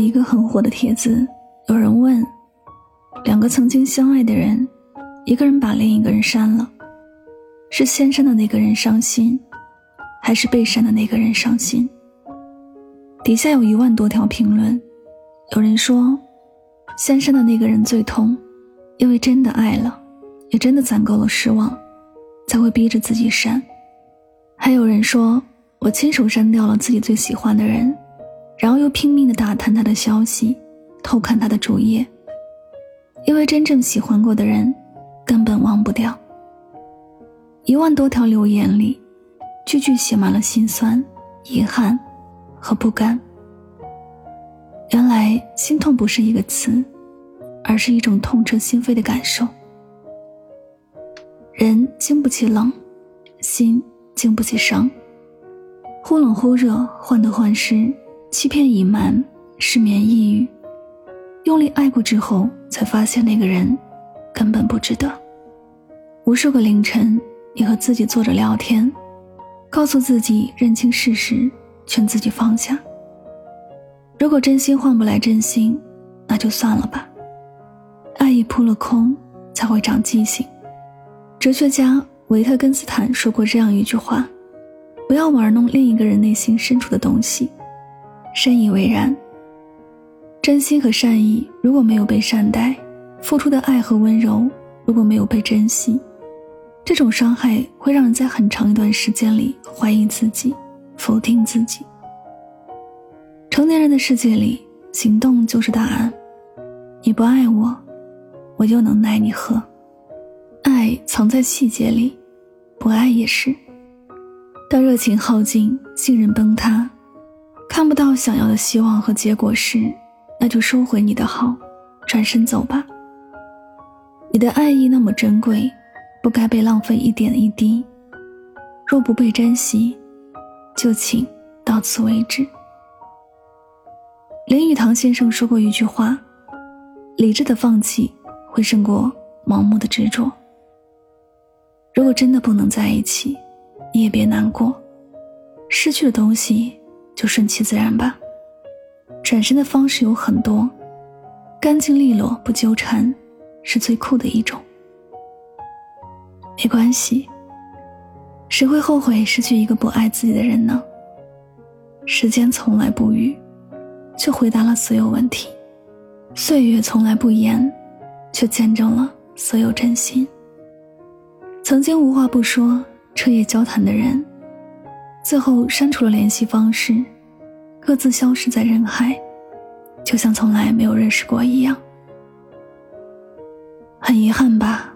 一个很火的帖子，有人问：两个曾经相爱的人，一个人把另一个人删了，是先删的那个人伤心，还是被删的那个人伤心？底下有一万多条评论，有人说，先删的那个人最痛，因为真的爱了，也真的攒够了失望，才会逼着自己删。还有人说，我亲手删掉了自己最喜欢的人。然后又拼命的打探他的消息，偷看他的主页。因为真正喜欢过的人，根本忘不掉。一万多条留言里，句句写满了心酸、遗憾和不甘。原来心痛不是一个词，而是一种痛彻心扉的感受。人经不起冷，心经不起伤。忽冷忽热，患得患失。欺骗、隐瞒、失眠、抑郁，用力爱过之后，才发现那个人根本不值得。无数个凌晨，你和自己坐着聊天，告诉自己认清事实，劝自己放下。如果真心换不来真心，那就算了吧。爱已扑了空，才会长记性。哲学家维特根斯坦说过这样一句话：“不要玩弄另一个人内心深处的东西。”深以为然。真心和善意如果没有被善待，付出的爱和温柔如果没有被珍惜，这种伤害会让人在很长一段时间里怀疑自己，否定自己。成年人的世界里，行动就是答案。你不爱我，我就能奈你何？爱藏在细节里，不爱也是。当热情耗尽，信任崩塌。看不到想要的希望和结果时，那就收回你的好，转身走吧。你的爱意那么珍贵，不该被浪费一点一滴。若不被珍惜，就请到此为止。林语堂先生说过一句话：“理智的放弃会胜过盲目的执着。”如果真的不能在一起，你也别难过，失去的东西。就顺其自然吧。转身的方式有很多，干净利落不纠缠，是最酷的一种。没关系，谁会后悔失去一个不爱自己的人呢？时间从来不语，却回答了所有问题；岁月从来不言，却见证了所有真心。曾经无话不说、彻夜交谈的人。最后删除了联系方式，各自消失在人海，就像从来没有认识过一样。很遗憾吧，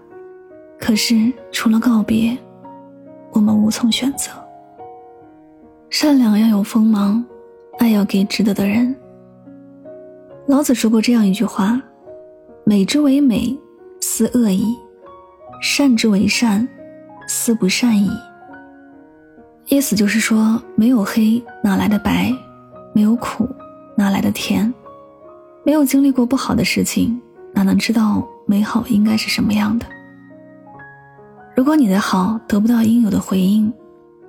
可是除了告别，我们无从选择。善良要有锋芒，爱要给值得的人。老子说过这样一句话：“美之为美，斯恶已；善之为善，斯不善已。”意思就是说，没有黑哪来的白，没有苦哪来的甜，没有经历过不好的事情，哪能知道美好应该是什么样的？如果你的好得不到应有的回应，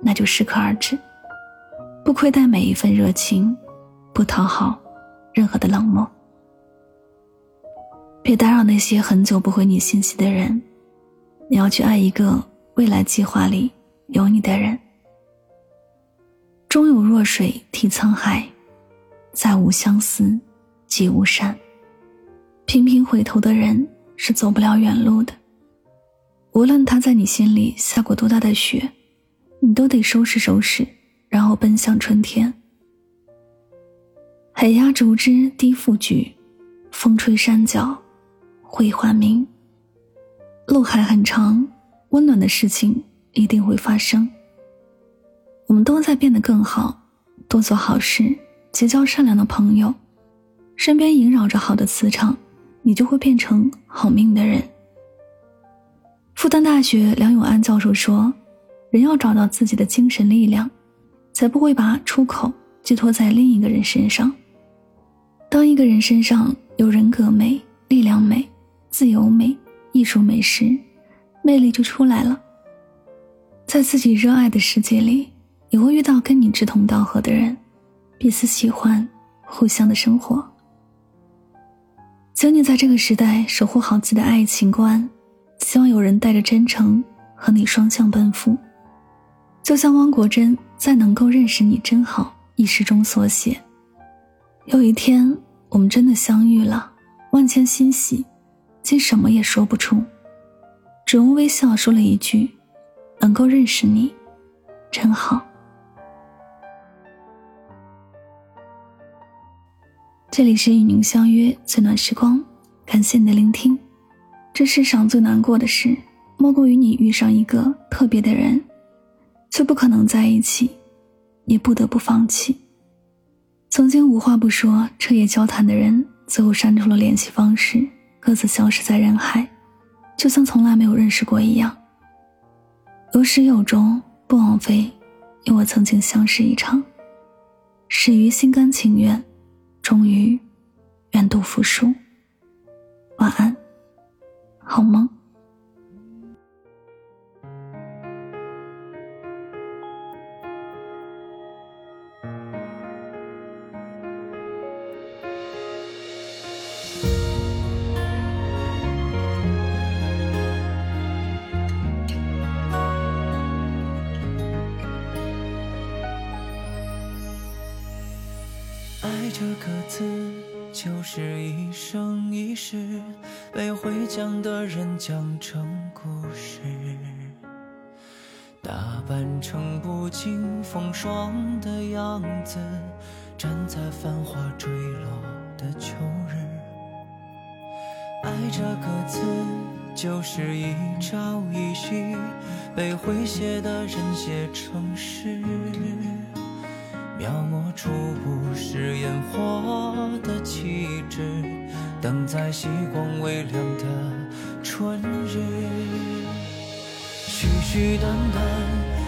那就适可而止，不亏待每一份热情，不讨好任何的冷漠，别打扰那些很久不回你信息的人，你要去爱一个未来计划里有你的人。终有弱水替沧海，再无相思，即无山。频频回头的人是走不了远路的。无论他在你心里下过多大的雪，你都得收拾收拾，然后奔向春天。海压竹枝低复举，风吹山脚会化明。路还很长，温暖的事情一定会发生。我们都在变得更好，多做好事，结交善良的朋友，身边萦绕着好的磁场，你就会变成好命的人。复旦大学梁永安教授说：“人要找到自己的精神力量，才不会把出口寄托在另一个人身上。当一个人身上有人格美、力量美、自由美、艺术美时，魅力就出来了。在自己热爱的世界里。”你会遇到跟你志同道合的人，彼此喜欢，互相的生活。请你在这个时代守护好自己的爱情观，希望有人带着真诚和你双向奔赴。就像汪国真在《能够认识你真好》一诗中所写：“有一天我们真的相遇了，万千欣喜，竟什么也说不出，只用微笑说了一句：能够认识你，真好。”这里是与您相约最暖时光，感谢你的聆听。这世上最难过的事，莫过于你遇上一个特别的人，却不可能在一起，也不得不放弃。曾经无话不说、彻夜交谈的人，最后删除了联系方式，各自消失在人海，就像从来没有认识过一样。有始有终，不枉费你我曾经相识一场，始于心甘情愿。终于，愿赌服输。晚安，好梦。字就是一生一世被会讲的人讲成故事，打扮成不经风霜的样子，站在繁华坠落的秋日。爱这个字就是一朝一夕被会写的人写成诗。描摹出不是烟火的气质，等在曦光微亮的春日。絮絮淡淡，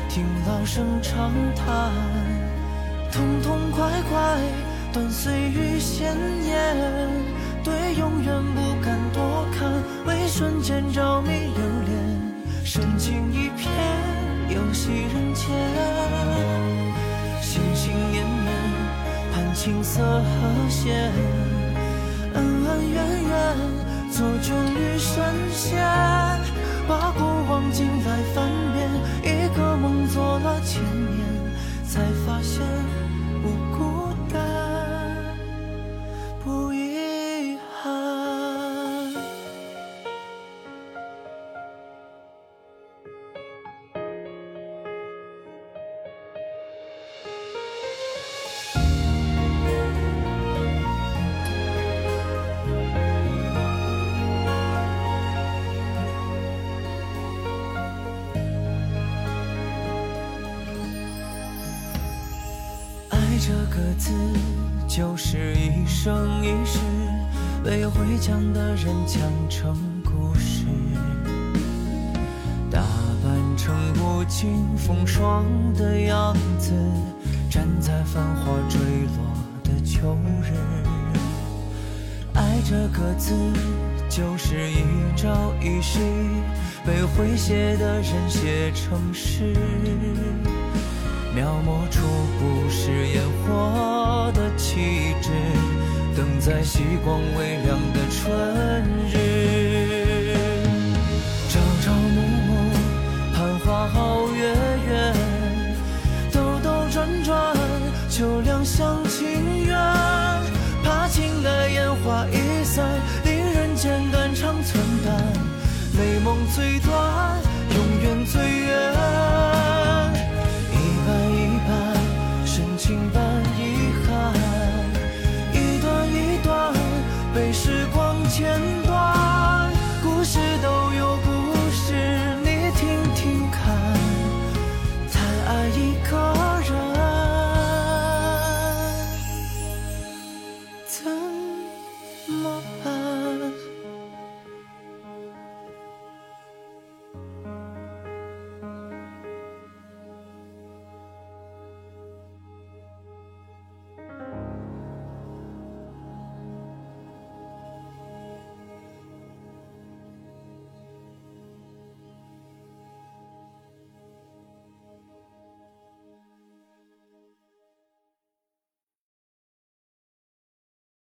听老生常谈，痛痛快快，断碎于鲜艳。对永远不敢多看，为瞬间着迷留恋，深情一片，游戏人间。盼青涩和弦，恩恩怨怨，做旧与神仙，把过往尽来翻遍，这个字就是一生一世被会讲的人讲成故事，打扮成不经风霜的样子，站在繁华坠落的秋日。爱这个字就是一朝一夕被会写的人写成诗。描摹出不食烟火的气质，等在曦光微凉的春日。